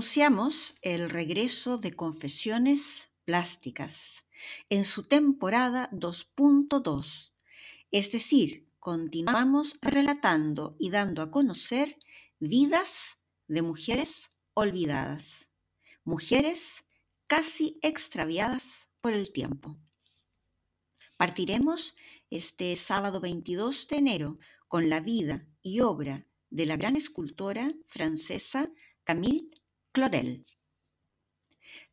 Anunciamos el regreso de Confesiones Plásticas en su temporada 2.2, es decir, continuamos relatando y dando a conocer vidas de mujeres olvidadas, mujeres casi extraviadas por el tiempo. Partiremos este sábado 22 de enero con la vida y obra de la gran escultora francesa Camille Claudel.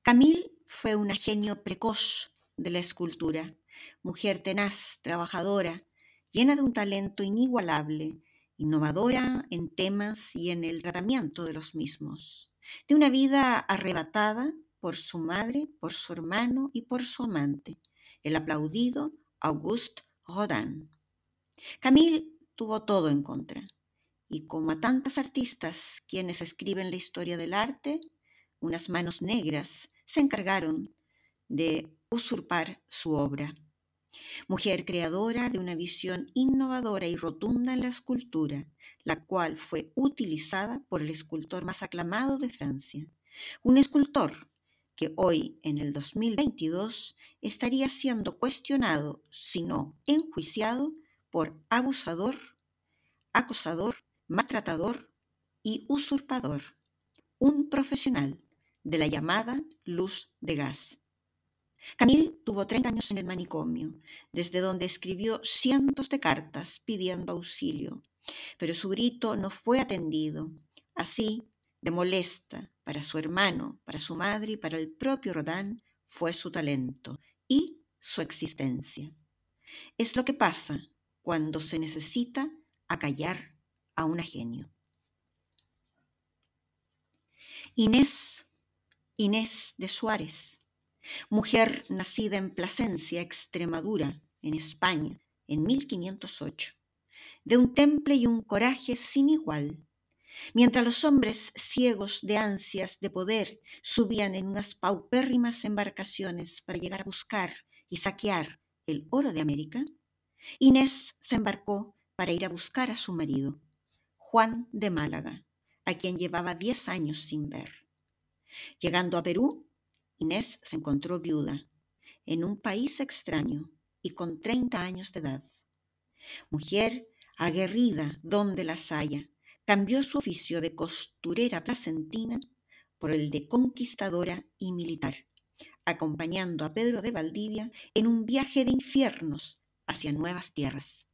Camille fue una genio precoz de la escultura, mujer tenaz, trabajadora, llena de un talento inigualable, innovadora en temas y en el tratamiento de los mismos, de una vida arrebatada por su madre, por su hermano y por su amante, el aplaudido Auguste Rodin. Camille tuvo todo en contra, y como a tantas artistas quienes escriben la historia del arte, unas manos negras se encargaron de usurpar su obra. Mujer creadora de una visión innovadora y rotunda en la escultura, la cual fue utilizada por el escultor más aclamado de Francia. Un escultor que hoy, en el 2022, estaría siendo cuestionado, si no enjuiciado, por abusador, acosador, maltratador y usurpador, un profesional de la llamada luz de gas. Camille tuvo 30 años en el manicomio, desde donde escribió cientos de cartas pidiendo auxilio, pero su grito no fue atendido. Así, de molesta para su hermano, para su madre y para el propio Rodin, fue su talento y su existencia. Es lo que pasa cuando se necesita acallar a un genio. Inés, Inés de Suárez, mujer nacida en Plasencia, Extremadura, en España, en 1508, de un temple y un coraje sin igual. Mientras los hombres ciegos de ansias de poder subían en unas paupérrimas embarcaciones para llegar a buscar y saquear el oro de América, Inés se embarcó para ir a buscar a su marido, Juan de Málaga, a quien llevaba diez años sin ver. Llegando a Perú, Inés se encontró viuda, en un país extraño y con 30 años de edad. Mujer aguerrida donde las haya, cambió su oficio de costurera placentina por el de conquistadora y militar, acompañando a Pedro de Valdivia en un viaje de infiernos hacia nuevas tierras.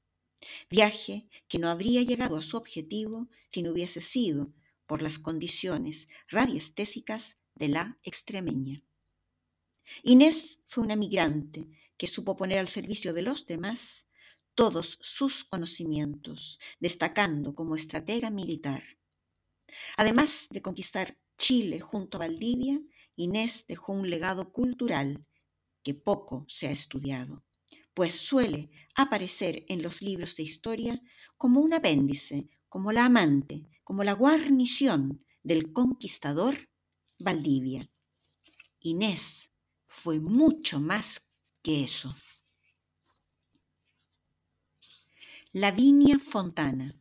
Viaje que no habría llegado a su objetivo si no hubiese sido por las condiciones radiestésicas de la extremeña. Inés fue una migrante que supo poner al servicio de los demás todos sus conocimientos, destacando como estratega militar. Además de conquistar Chile junto a Valdivia, Inés dejó un legado cultural que poco se ha estudiado, pues suele aparecer en los libros de historia como un apéndice, como la amante, como la guarnición del conquistador Valdivia. Inés fue mucho más que eso. Lavinia Fontana.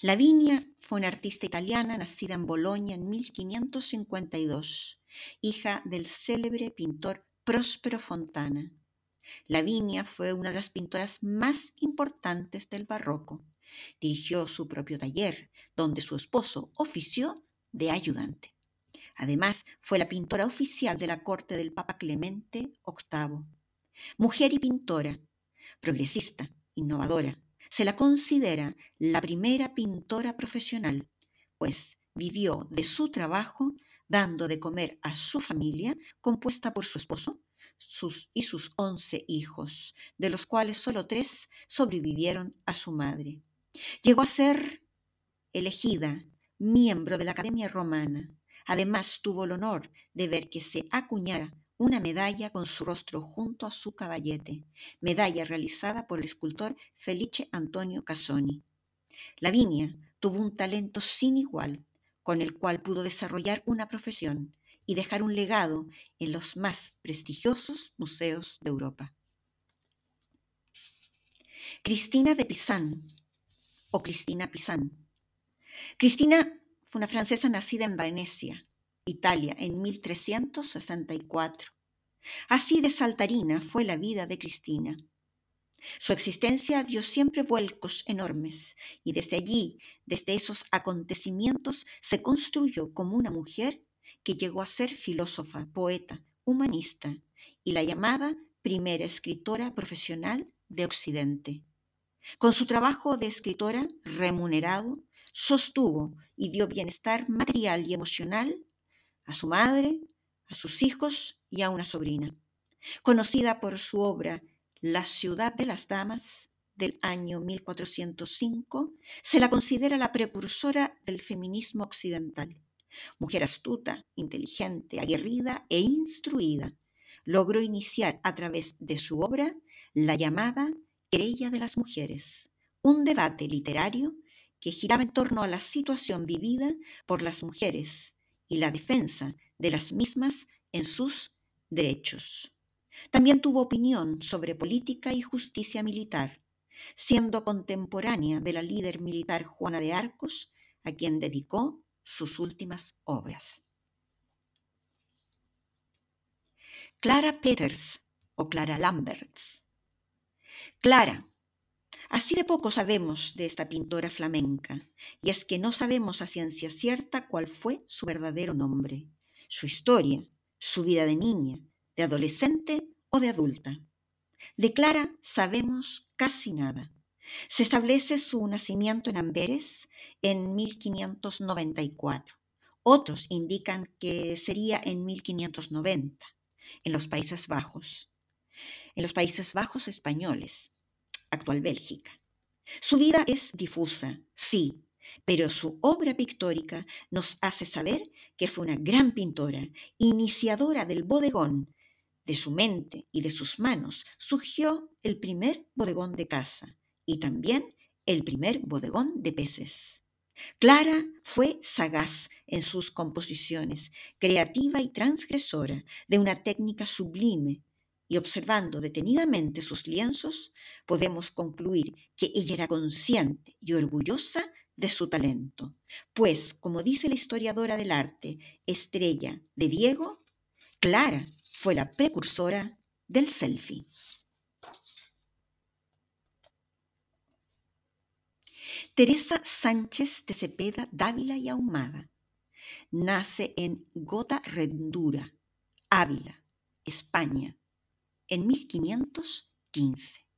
Lavinia fue una artista italiana nacida en Bolonia en 1552, hija del célebre pintor Próspero Fontana. Lavinia fue una de las pintoras más importantes del barroco. Dirigió su propio taller, donde su esposo ofició de ayudante. Además, fue la pintora oficial de la corte del Papa Clemente VIII. Mujer y pintora, progresista, innovadora, se la considera la primera pintora profesional, pues vivió de su trabajo dando de comer a su familia compuesta por su esposo y sus once hijos, de los cuales solo tres sobrevivieron a su madre. Llegó a ser elegida miembro de la Academia Romana. Además tuvo el honor de ver que se acuñara una medalla con su rostro junto a su caballete, medalla realizada por el escultor Felice Antonio Casoni. Lavinia tuvo un talento sin igual con el cual pudo desarrollar una profesión y dejar un legado en los más prestigiosos museos de Europa. Cristina de Pizan o Cristina Pizan. Cristina fue una francesa nacida en Venecia, Italia, en 1364. Así de saltarina fue la vida de Cristina. Su existencia dio siempre vuelcos enormes y desde allí, desde esos acontecimientos, se construyó como una mujer que llegó a ser filósofa, poeta, humanista y la llamada primera escritora profesional de Occidente. Con su trabajo de escritora remunerado, sostuvo y dio bienestar material y emocional a su madre, a sus hijos y a una sobrina. Conocida por su obra la ciudad de las damas del año 1405 se la considera la precursora del feminismo occidental. Mujer astuta, inteligente, aguerrida e instruida, logró iniciar a través de su obra la llamada Querella de las Mujeres, un debate literario que giraba en torno a la situación vivida por las mujeres y la defensa de las mismas en sus derechos. También tuvo opinión sobre política y justicia militar, siendo contemporánea de la líder militar Juana de Arcos, a quien dedicó sus últimas obras. Clara Peters o Clara Lamberts. Clara. Así de poco sabemos de esta pintora flamenca, y es que no sabemos a ciencia cierta cuál fue su verdadero nombre, su historia, su vida de niña, de adolescente o de adulta. De Clara sabemos casi nada. Se establece su nacimiento en Amberes en 1594. Otros indican que sería en 1590, en los Países Bajos, en los Países Bajos españoles, actual Bélgica. Su vida es difusa, sí, pero su obra pictórica nos hace saber que fue una gran pintora, iniciadora del bodegón, de su mente y de sus manos surgió el primer bodegón de casa y también el primer bodegón de peces. Clara fue sagaz en sus composiciones, creativa y transgresora, de una técnica sublime, y observando detenidamente sus lienzos, podemos concluir que ella era consciente y orgullosa de su talento, pues, como dice la historiadora del arte, estrella de Diego, Clara fue la precursora del selfie. Teresa Sánchez de Cepeda Dávila y Ahumada nace en Gota Rendura, Ávila, España, en 1515.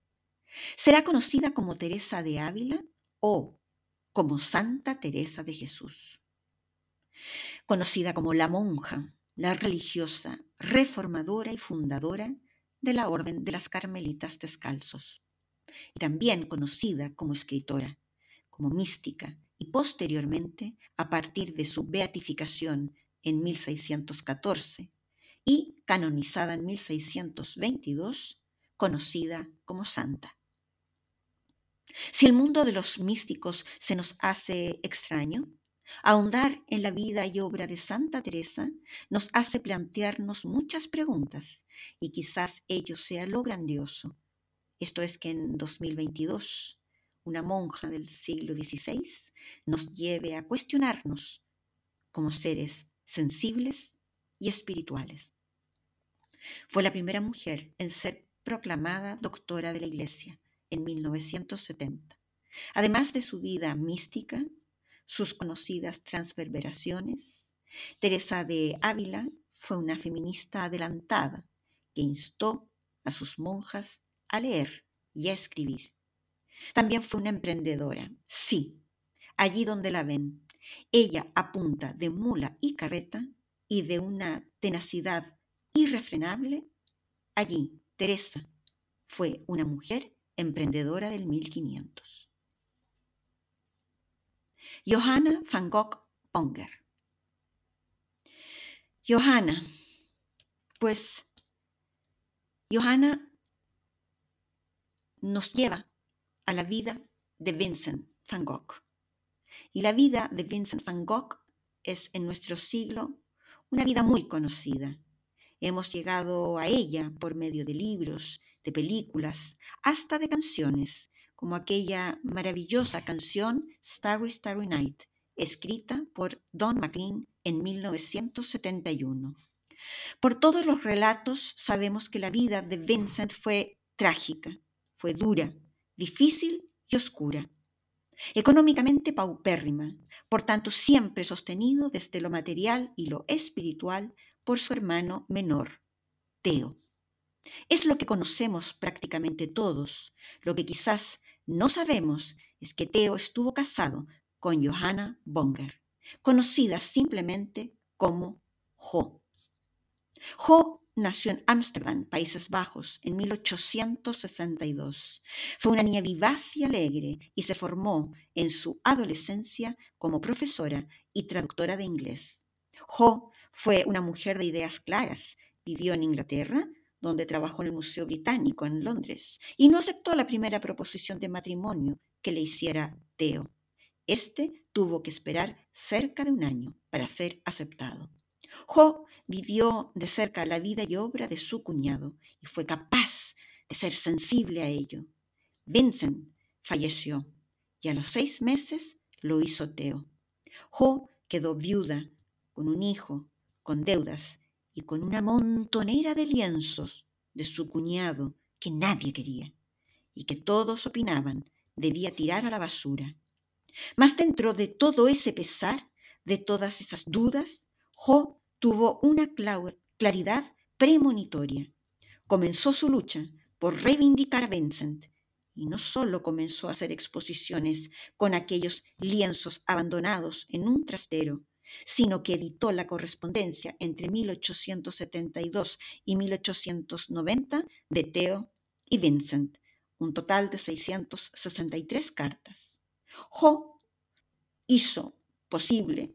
Será conocida como Teresa de Ávila o como Santa Teresa de Jesús. Conocida como la monja la religiosa, reformadora y fundadora de la Orden de las Carmelitas Descalzos, y también conocida como escritora, como mística y posteriormente, a partir de su beatificación en 1614 y canonizada en 1622, conocida como santa. Si el mundo de los místicos se nos hace extraño, Ahondar en la vida y obra de Santa Teresa nos hace plantearnos muchas preguntas y quizás ello sea lo grandioso. Esto es que en 2022 una monja del siglo XVI nos lleve a cuestionarnos como seres sensibles y espirituales. Fue la primera mujer en ser proclamada doctora de la Iglesia en 1970. Además de su vida mística, sus conocidas transverberaciones, Teresa de Ávila fue una feminista adelantada que instó a sus monjas a leer y a escribir. También fue una emprendedora, sí, allí donde la ven. Ella a punta de mula y carreta y de una tenacidad irrefrenable, allí Teresa fue una mujer emprendedora del 1500. Johanna van Gogh Bonger. Johanna, pues Johanna nos lleva a la vida de Vincent van Gogh. Y la vida de Vincent van Gogh es en nuestro siglo una vida muy conocida. Hemos llegado a ella por medio de libros, de películas, hasta de canciones, como aquella maravillosa canción Starry Starry Night, escrita por Don McLean en 1971. Por todos los relatos sabemos que la vida de Vincent fue trágica, fue dura, difícil y oscura. Económicamente paupérrima, por tanto siempre sostenido desde lo material y lo espiritual por su hermano menor, Teo. Es lo que conocemos prácticamente todos. Lo que quizás no sabemos es que Teo estuvo casado con Johanna Bonger, conocida simplemente como Jo. Jo nació en Ámsterdam, Países Bajos, en 1862. Fue una niña vivaz y alegre y se formó en su adolescencia como profesora y traductora de inglés. Jo fue una mujer de ideas claras. Vivió en Inglaterra, donde trabajó en el Museo Británico en Londres, y no aceptó la primera proposición de matrimonio que le hiciera Teo. Este tuvo que esperar cerca de un año para ser aceptado. Jo vivió de cerca la vida y obra de su cuñado y fue capaz de ser sensible a ello. Vincent falleció y a los seis meses lo hizo Teo. Jo quedó viuda, con un hijo, con deudas y con una montonera de lienzos de su cuñado que nadie quería y que todos opinaban debía tirar a la basura. Mas dentro de todo ese pesar, de todas esas dudas, Jo tuvo una claridad premonitoria. Comenzó su lucha por reivindicar a Vincent y no solo comenzó a hacer exposiciones con aquellos lienzos abandonados en un trastero, sino que editó la correspondencia entre 1872 y 1890 de Theo y Vincent, un total de 663 cartas. Jo hizo posible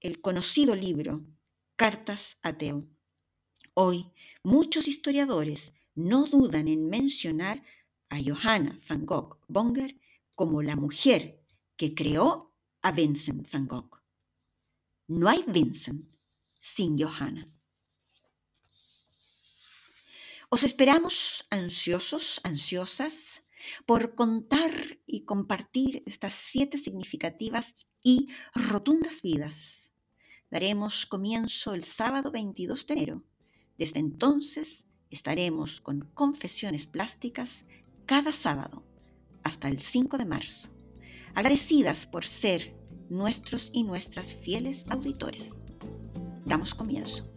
el conocido libro Cartas a Theo. Hoy muchos historiadores no dudan en mencionar a Johanna van Gogh Bonger como la mujer que creó a Vincent van Gogh. No hay Vincent sin Johanna. Os esperamos ansiosos, ansiosas, por contar y compartir estas siete significativas y rotundas vidas. Daremos comienzo el sábado 22 de enero. Desde entonces estaremos con confesiones plásticas cada sábado hasta el 5 de marzo. Agradecidas por ser nuestros y nuestras fieles auditores. Damos comienzo.